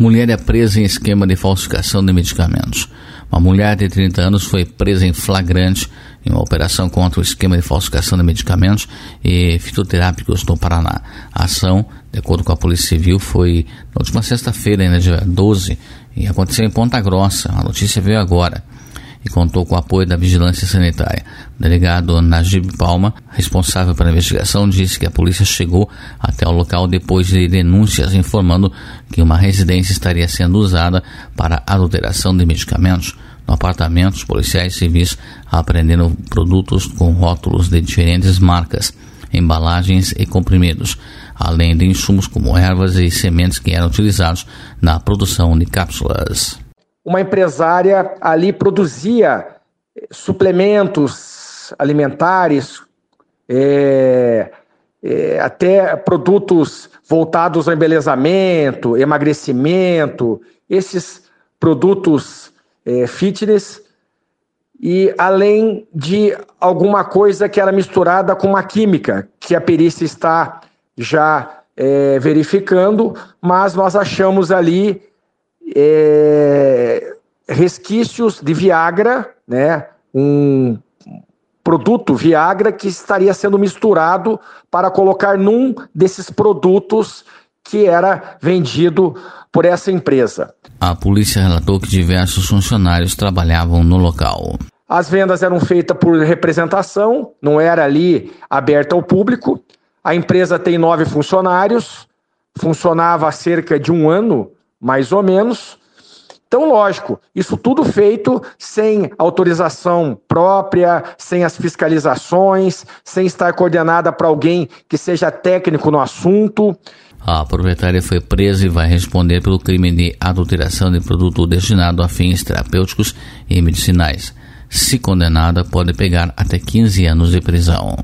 Mulher é presa em esquema de falsificação de medicamentos. Uma mulher de 30 anos foi presa em flagrante em uma operação contra o esquema de falsificação de medicamentos e fitoterápicos no Paraná. A ação, de acordo com a Polícia Civil, foi na última sexta-feira, ainda dia 12, e aconteceu em Ponta Grossa. A notícia veio agora e contou com o apoio da Vigilância Sanitária. O delegado Najib Palma, responsável pela investigação, disse que a polícia chegou até o local depois de denúncias informando que uma residência estaria sendo usada para adulteração de medicamentos. No apartamento, os policiais civis apreenderam produtos com rótulos de diferentes marcas, embalagens e comprimidos, além de insumos como ervas e sementes que eram utilizados na produção de cápsulas uma empresária ali produzia suplementos alimentares, é, é, até produtos voltados ao embelezamento, emagrecimento, esses produtos é, fitness, e além de alguma coisa que era misturada com uma química, que a perícia está já verificando, mas nós achamos ali resquícios de Viagra, né? Um produto Viagra que estaria sendo misturado para colocar num desses produtos que era vendido por essa empresa. A polícia relatou que diversos funcionários trabalhavam no local. As vendas eram feitas por representação, não era ali aberta ao público. A empresa tem nove funcionários, funcionava há cerca de um ano mais ou menos. Então, lógico, isso tudo feito sem autorização própria, sem as fiscalizações, sem estar coordenada para alguém que seja técnico no assunto. A proprietária foi presa e vai responder pelo crime de adulteração de produto destinado a fins terapêuticos e medicinais. Se condenada, pode pegar até 15 anos de prisão.